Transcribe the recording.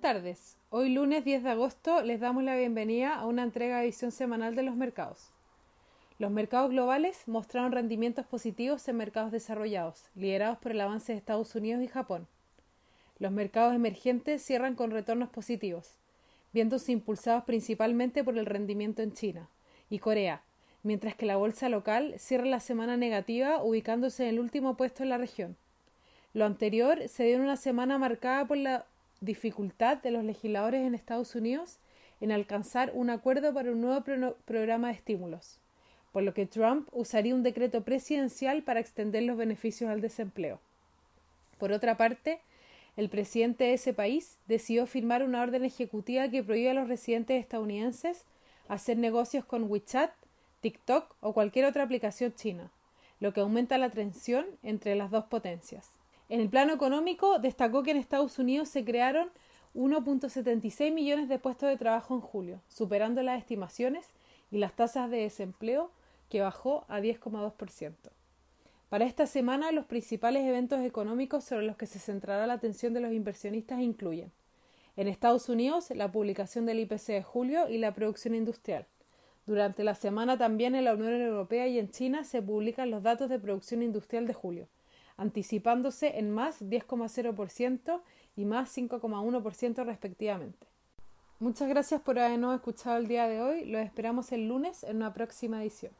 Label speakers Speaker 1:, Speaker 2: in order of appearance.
Speaker 1: tardes. Hoy lunes 10 de agosto les damos la bienvenida a una entrega de visión semanal de los mercados. Los mercados globales mostraron rendimientos positivos en mercados desarrollados, liderados por el avance de Estados Unidos y Japón. Los mercados emergentes cierran con retornos positivos, viéndose impulsados principalmente por el rendimiento en China y Corea, mientras que la bolsa local cierra la semana negativa ubicándose en el último puesto en la región. Lo anterior se dio en una semana marcada por la dificultad de los legisladores en Estados Unidos en alcanzar un acuerdo para un nuevo pro programa de estímulos, por lo que Trump usaría un decreto presidencial para extender los beneficios al desempleo. Por otra parte, el presidente de ese país decidió firmar una orden ejecutiva que prohíbe a los residentes estadounidenses hacer negocios con WeChat, TikTok o cualquier otra aplicación china, lo que aumenta la tensión entre las dos potencias. En el plano económico, destacó que en Estados Unidos se crearon 1.76 millones de puestos de trabajo en julio, superando las estimaciones y las tasas de desempleo que bajó a 10,2%. Para esta semana, los principales eventos económicos sobre los que se centrará la atención de los inversionistas incluyen en Estados Unidos la publicación del IPC de julio y la producción industrial. Durante la semana también en la Unión Europea y en China se publican los datos de producción industrial de julio anticipándose en más 10,0% y más 5,1% respectivamente. Muchas gracias por habernos escuchado el día de hoy. Los esperamos el lunes en una próxima edición.